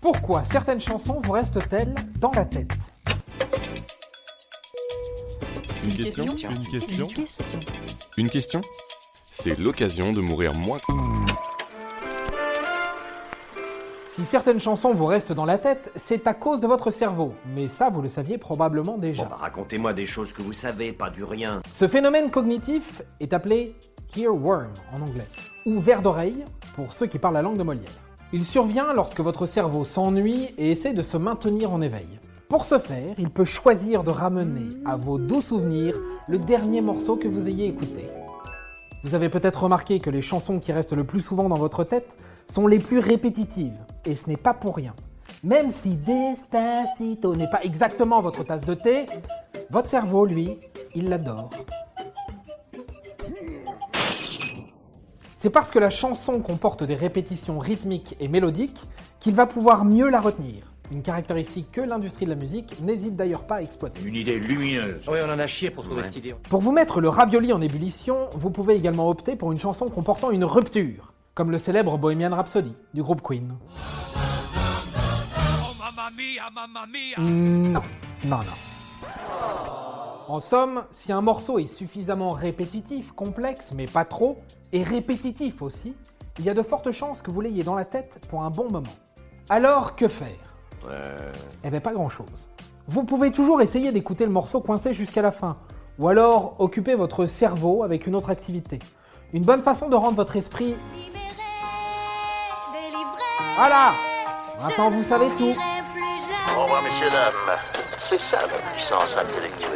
Pourquoi certaines chansons vous restent-elles dans la tête? Une question? Une question? Une question C'est l'occasion de mourir moins. Si certaines chansons vous restent dans la tête, c'est à cause de votre cerveau. Mais ça, vous le saviez probablement déjà. Bon bah racontez-moi des choses que vous savez, pas du rien. Ce phénomène cognitif est appelé earworm en anglais, ou ver d'oreille pour ceux qui parlent la langue de Molière. Il survient lorsque votre cerveau s'ennuie et essaie de se maintenir en éveil. Pour ce faire, il peut choisir de ramener à vos doux souvenirs le dernier morceau que vous ayez écouté. Vous avez peut-être remarqué que les chansons qui restent le plus souvent dans votre tête sont les plus répétitives, et ce n'est pas pour rien. Même si Despacito n'est pas exactement votre tasse de thé, votre cerveau, lui, il l'adore. C'est parce que la chanson comporte des répétitions rythmiques et mélodiques qu'il va pouvoir mieux la retenir. Une caractéristique que l'industrie de la musique n'hésite d'ailleurs pas à exploiter. Une idée lumineuse. Oui, on en a chié pour trouver cette idée. Pour vous mettre le ravioli en ébullition, vous pouvez également opter pour une chanson comportant une rupture, comme le célèbre Bohemian Rhapsody du groupe Queen. Mm, Non, non, non. En somme, si un morceau est suffisamment répétitif, complexe, mais pas trop, et répétitif aussi, il y a de fortes chances que vous l'ayez dans la tête pour un bon moment. Alors, que faire? Eh bien, pas grand-chose. Vous pouvez toujours essayer d'écouter le morceau coincé jusqu'à la fin, ou alors occuper votre cerveau avec une autre activité. Une bonne façon de rendre votre esprit... Voilà Maintenant, vous savez tout. Au revoir, messieurs, dames. C'est ça la puissance intellectuelle.